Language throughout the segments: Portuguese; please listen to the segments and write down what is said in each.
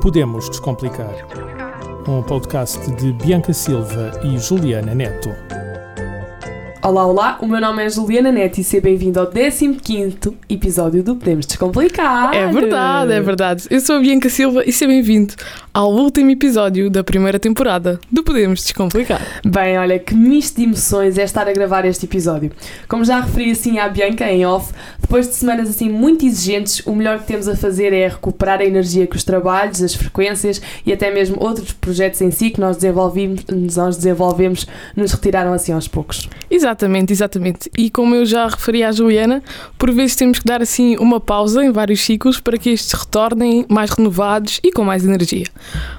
Podemos Descomplicar. Um podcast de Bianca Silva e Juliana Neto. Olá, olá, o meu nome é Juliana Neto e seja bem-vindo ao 15 episódio do Podemos Descomplicar. É verdade, é verdade. Eu sou a Bianca Silva e seja bem-vindo ao último episódio da primeira temporada do Podemos Descomplicar. Bem, olha, que misto de emoções é estar a gravar este episódio. Como já referi assim à Bianca em off, depois de semanas assim muito exigentes, o melhor que temos a fazer é recuperar a energia que os trabalhos, as frequências e até mesmo outros projetos em si que nós desenvolvemos, nós desenvolvemos nos retiraram assim aos poucos. Exatamente, exatamente. E como eu já referi à Juliana, por vezes temos que dar assim uma pausa em vários ciclos para que estes retornem mais renovados e com mais energia.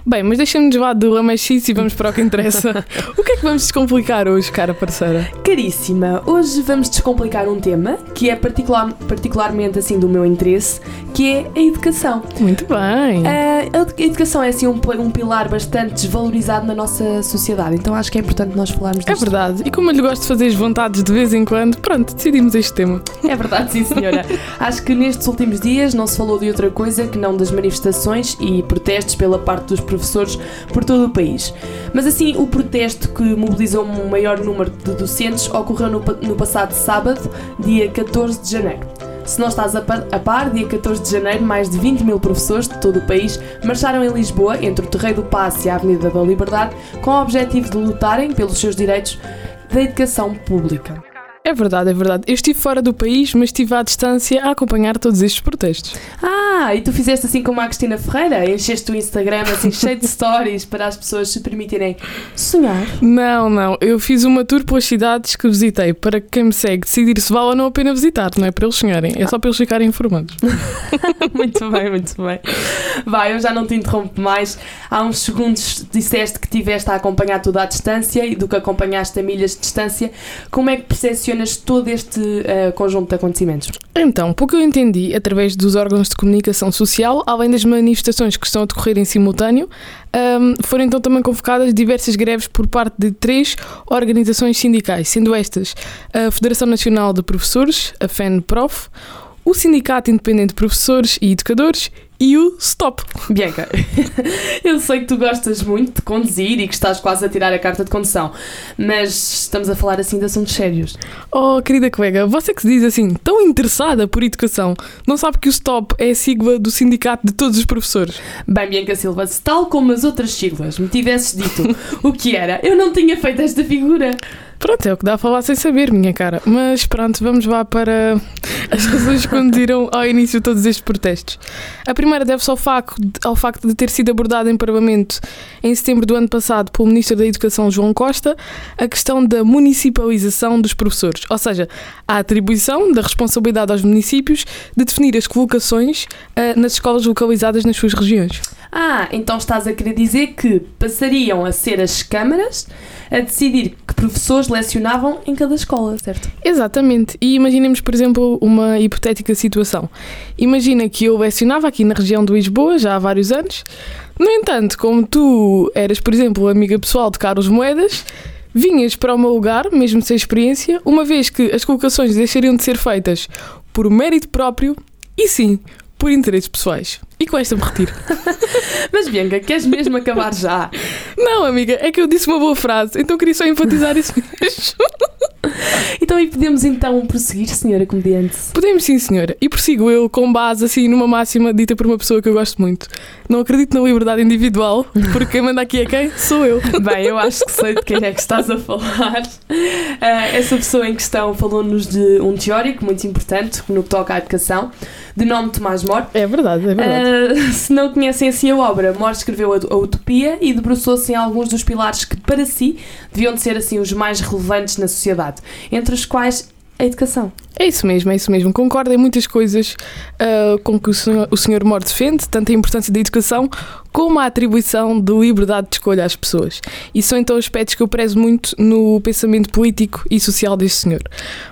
Bem, mas deixa-nos vá do lamechice e vamos para o que interessa. o que é que vamos descomplicar hoje, cara parceira? Caríssima, hoje vamos descomplicar um tema que é particular, particularmente assim do meu interesse, que é a educação. Muito bem. A, a educação é assim um, um pilar bastante desvalorizado na nossa sociedade, então acho que é importante nós falarmos É disto. verdade. E como eu lhe gosto de fazer vontades de vez em quando, pronto, decidimos este tema. É verdade, sim, senhora. Acho que nestes últimos dias não se falou de outra coisa que não das manifestações e protestos pela parte dos professores por todo o país. Mas assim, o protesto que mobilizou um maior número de docentes ocorreu no, no passado sábado, dia 14 de janeiro. Se não estás a par, dia 14 de janeiro, mais de 20 mil professores de todo o país marcharam em Lisboa, entre o Terreiro do Paço e a Avenida da Liberdade, com o objetivo de lutarem pelos seus direitos da educação pública. É verdade, é verdade. Eu estive fora do país, mas estive à distância a acompanhar todos estes protestos. Ah, e tu fizeste assim como a Cristina Ferreira? Encheste o Instagram assim cheio de stories para as pessoas se permitirem sonhar? Não, não. Eu fiz uma tour pelas cidades que visitei para que quem me segue decidir se vale ou não a pena visitar. Não é para eles sonharem, é só para eles ficarem informados. muito bem, muito bem. Vai, eu já não te interrompo mais. Há uns segundos disseste que tiveste a acompanhar tudo à distância e do que acompanhaste a milhas de distância. Como é que percepcionas todo este eh, conjunto de acontecimentos? Então, pouco eu entendi, através dos órgãos de comunicação social, além das manifestações que estão a decorrer em simultâneo, ahm, foram então também convocadas diversas greves por parte de três organizações sindicais, sendo estas a Federação Nacional de Professores, a FENPROF, o Sindicato Independente de Professores e Educadores e o STOP. Bianca, eu sei que tu gostas muito de conduzir e que estás quase a tirar a carta de condução, mas estamos a falar assim de assuntos sérios. Oh, querida colega, você que se diz assim tão interessada por educação, não sabe que o STOP é a sigla do Sindicato de todos os professores? Bem, Bianca Silva, se tal como as outras siglas me tivesses dito o que era, eu não tinha feito esta figura. Pronto, é o que dá a falar sem saber, minha cara. Mas pronto, vamos lá para as razões que conduziram ao início de todos estes protestos. A primeira deve-se ao facto, ao facto de ter sido abordada em Parlamento em setembro do ano passado pelo Ministro da Educação João Costa a questão da municipalização dos professores, ou seja, a atribuição da responsabilidade aos municípios de definir as colocações ah, nas escolas localizadas nas suas regiões. Ah, então estás a querer dizer que passariam a ser as câmaras a decidir que professores lecionavam em cada escola, certo? Exatamente. E imaginemos, por exemplo, uma hipotética situação. Imagina que eu lecionava aqui na região de Lisboa já há vários anos. No entanto, como tu eras, por exemplo, amiga pessoal de Carlos Moedas, vinhas para o meu lugar, mesmo sem experiência, uma vez que as colocações deixariam de ser feitas por mérito próprio e sim, por interesses pessoais. E com esta me retiro. Mas Bianca, queres mesmo acabar já? Não, amiga, é que eu disse uma boa frase, então queria só enfatizar isso mesmo. Então e podemos então prosseguir, senhora comediante? Podemos sim, senhora. E prossigo eu com base assim numa máxima dita por uma pessoa que eu gosto muito. Não acredito na liberdade individual, porque quem manda aqui é quem? Sou eu. Bem, eu acho que sei de quem é que estás a falar. Ah, essa pessoa em questão falou-nos de um teórico muito importante no que toca à educação, de nome Tomás More. É verdade, é verdade. Ah, se não conhecem assim a obra, More escreveu a, a Utopia e debruçou-se em alguns dos pilares que, para si, deviam de ser assim os mais relevantes na sociedade, entre os quais a educação. É isso mesmo, é isso mesmo. Concordo em muitas coisas ah, com que o senhor, senhor Moro defende, tanto a importância da educação como a atribuição de liberdade de escolha às pessoas. E são então aspectos que eu prezo muito no pensamento político e social deste senhor.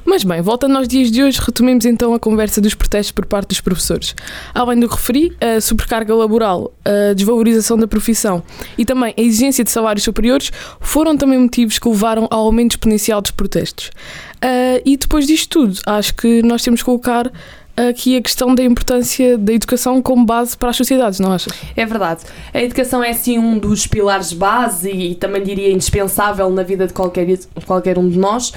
Mas bem, voltando aos dias de hoje, retomemos então a conversa dos protestos por parte dos professores. Além do que referi, a sobrecarga laboral, a desvalorização da profissão e também a exigência de salários superiores foram também motivos que levaram ao aumento exponencial dos protestos. Ah, e depois disto tudo, acho que nós temos que colocar aqui a questão da importância da educação como base para as sociedades, não achas? É verdade. A educação é sim um dos pilares base e, também diria indispensável na vida de qualquer, qualquer um de nós.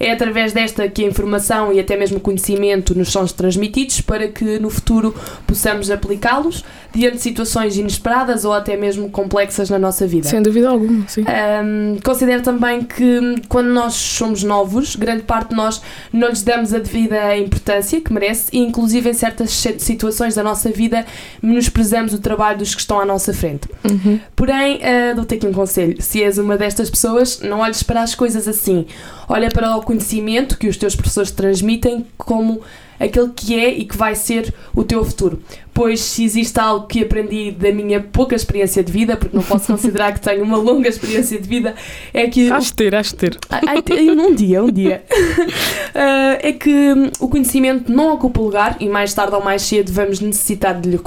É através desta que a informação e até mesmo o conhecimento nos são transmitidos para que no futuro possamos aplicá-los diante de situações inesperadas ou até mesmo complexas na nossa vida. Sem dúvida alguma, sim. Um, considero também que quando nós somos novos, grande parte de nós não lhes damos a devida importância que merece e inclusive em certas situações da nossa vida menosprezamos o trabalho dos que estão à nossa frente. Uhum. Porém, uh, dou-te aqui um conselho. Se és uma destas pessoas, não olhes para as coisas assim. Olha para o conhecimento que os teus professores transmitem como aquele que é e que vai ser o teu futuro. Pois se existe algo que aprendi da minha pouca experiência de vida, porque não posso considerar que tenho uma longa experiência de vida, é que. Acho ter, acho ter. Ai, um dia, um dia. uh, é que o conhecimento não ocupa lugar e mais tarde ou mais cedo vamos necessitar de lhe,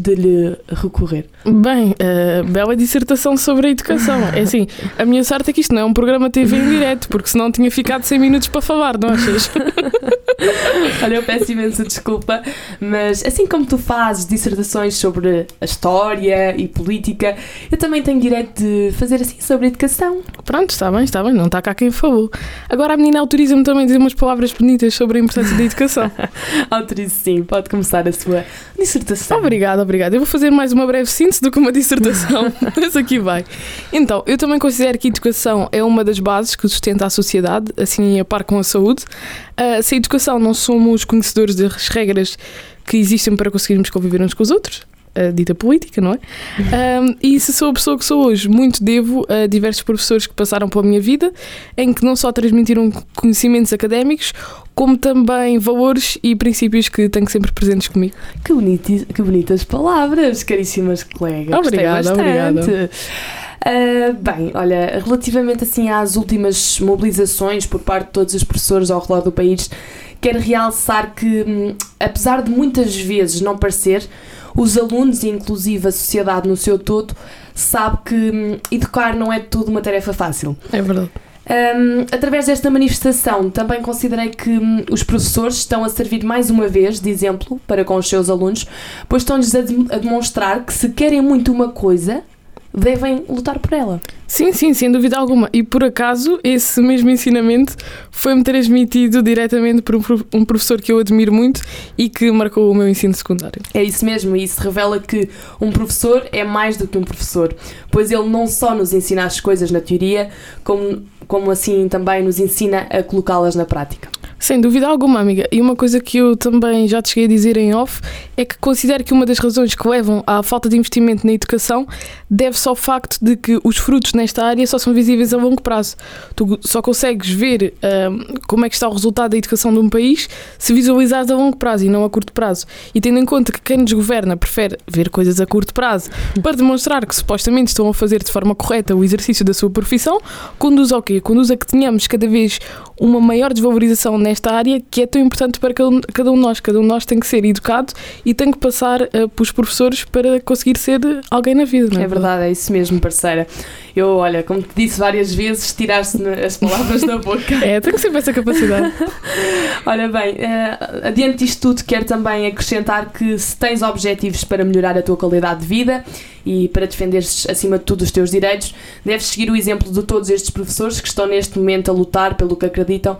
de lhe recorrer. Bem, uh, bela dissertação sobre a educação. É assim, a minha sorte é que isto não é um programa TV em direto, porque senão tinha ficado 100 minutos para falar, não achas? Olha, eu peço imensa desculpa, mas assim como tu fazes dissertações sobre a história e política, eu também tenho direito de fazer assim sobre a educação. Pronto, está bem, está bem, não está cá quem falou. Agora a menina autoriza-me também a dizer umas palavras bonitas sobre a importância da educação. Autorizo sim, pode começar a sua dissertação. Obrigada, obrigada. Eu vou fazer mais uma breve síntese do que uma dissertação, mas aqui vai. Então, eu também considero que a educação é uma das bases que sustenta a sociedade, assim a par com a saúde. Uh, se a educação não somos conhecedores das regras que existem para conseguirmos conviver uns com os outros, a dita política, não é? Um, e se sou a pessoa que sou hoje, muito devo a diversos professores que passaram pela minha vida, em que não só transmitiram conhecimentos académicos, como também valores e princípios que tenho sempre presentes comigo. Que, bonito, que bonitas palavras, caríssimas colegas. Obrigada, obrigada. Uh, bem, olha, relativamente assim às últimas mobilizações por parte de todos os professores ao redor do país, quero realçar que, hum, apesar de muitas vezes não parecer, os alunos e inclusive a sociedade no seu todo sabe que hum, educar não é tudo uma tarefa fácil. É verdade. Um, através desta manifestação, também considerei que hum, os professores estão a servir mais uma vez de exemplo para com os seus alunos, pois estão-lhes a, de a demonstrar que se querem muito uma coisa, devem lutar por ela. Sim, sim, sem dúvida alguma. E por acaso, esse mesmo ensinamento foi-me transmitido diretamente por um professor que eu admiro muito e que marcou o meu ensino secundário. É isso mesmo, e isso revela que um professor é mais do que um professor, pois ele não só nos ensina as coisas na teoria, como, como assim também nos ensina a colocá-las na prática. Sem dúvida alguma, amiga. E uma coisa que eu também já te cheguei a dizer em off é que considero que uma das razões que levam à falta de investimento na educação deve-se ao facto de que os frutos nesta área só são visíveis a longo prazo. Tu só consegues ver um, como é que está o resultado da educação de um país se visualizares a longo prazo e não a curto prazo. E tendo em conta que quem nos governa prefere ver coisas a curto prazo para demonstrar que supostamente estão a fazer de forma correta o exercício da sua profissão, conduz ao quê? Conduz a que tenhamos cada vez uma maior desvalorização nesta área que é tão importante para cada um de nós. Cada um de nós tem que ser educado e tem que passar uh, pelos professores para conseguir ser alguém na vida. É? é? verdade, é isso mesmo, parceira. Eu, olha, como te disse várias vezes, tiraste as palavras da boca. É, tenho sempre essa capacidade. olha bem, uh, adiante disto tudo, quero também acrescentar que se tens objetivos para melhorar a tua qualidade de vida e para defenderes acima de tudo os teus direitos, deves seguir o exemplo de todos estes professores que estão neste momento a lutar pelo que acreditam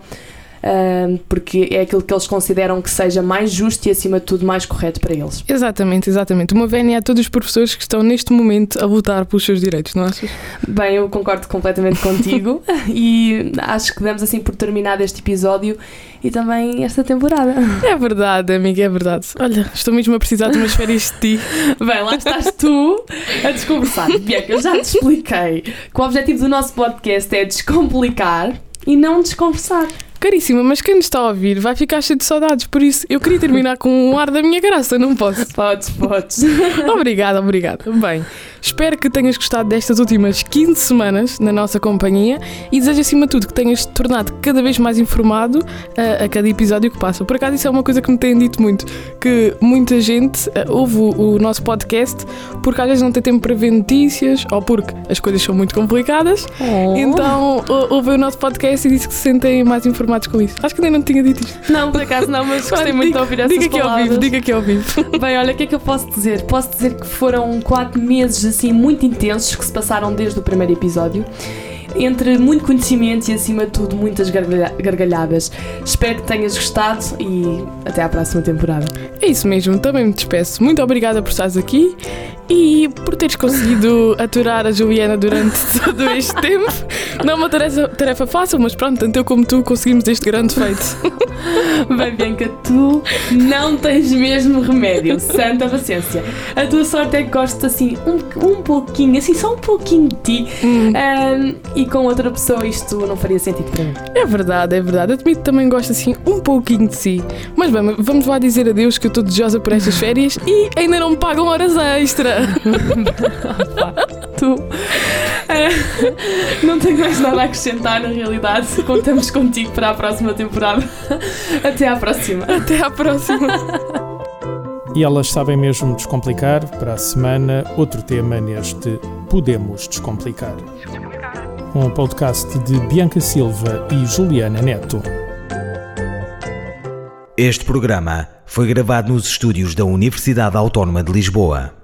porque é aquilo que eles consideram que seja mais justo e, acima de tudo, mais correto para eles. Exatamente, exatamente. Uma vénia a todos os professores que estão neste momento a lutar pelos seus direitos, não achas? Bem, eu concordo completamente contigo e acho que damos assim por terminado este episódio e também esta temporada. É verdade, amiga, é verdade. Olha, estou mesmo a precisar de umas férias de ti. Bem, lá estás tu a desconversar. Bianca, eu já te expliquei que o objetivo do nosso podcast é descomplicar e não desconversar. Caríssima, mas quem nos está a ouvir vai ficar cheio de saudades, por isso eu queria terminar com um ar da minha graça, não posso? Podes, podes. obrigada, obrigada. Bem, espero que tenhas gostado destas últimas 15 semanas na nossa companhia e desejo acima de tudo que tenhas te tornado cada vez mais informado uh, a cada episódio que passa. Por acaso isso é uma coisa que me têm dito muito, que muita gente uh, ouve o, o, nosso podcast porque às vezes não tem tempo para ver notícias ou porque as coisas são muito complicadas. Oh. Então ouve o nosso podcast e disse que se sentem mais informados com isso. Acho que ainda não tinha dito isto. Não, por acaso não, mas gostei muito diga, de ouvir essas diga palavras. Que ao vivo, diga que ao vivo. Bem, olha, o que é que eu posso dizer? Posso dizer que foram quatro meses assim muito intensos que se passaram desde o primeiro episódio entre muito conhecimento e, acima de tudo, muitas gargalhadas. Espero que tenhas gostado e até à próxima temporada. É isso mesmo, também me despeço. Muito obrigada por estares aqui e por teres conseguido aturar a Juliana durante todo este tempo. Não é uma tarefa, tarefa fácil, mas pronto, tanto eu como tu conseguimos este grande feito. Bem, Bianca, tu não tens mesmo remédio. Santa paciência. A tua sorte é que gosto assim um, um pouquinho, assim só um pouquinho de ti. Hum. Um, e com outra pessoa isto não faria sentido para mim. É verdade, é verdade. Admito que também gosto assim um pouquinho de si. Mas bem, vamos lá dizer adeus que eu estou desejosa por estas férias e ainda não me pagam horas extra. tu. É, não tenho mais nada a acrescentar na realidade. Contamos contigo para a próxima temporada. Até à próxima. Até à próxima. E elas sabem mesmo descomplicar. Para a semana, outro tema neste Podemos Descomplicar. Um podcast de Bianca Silva e Juliana Neto. Este programa foi gravado nos estúdios da Universidade Autónoma de Lisboa.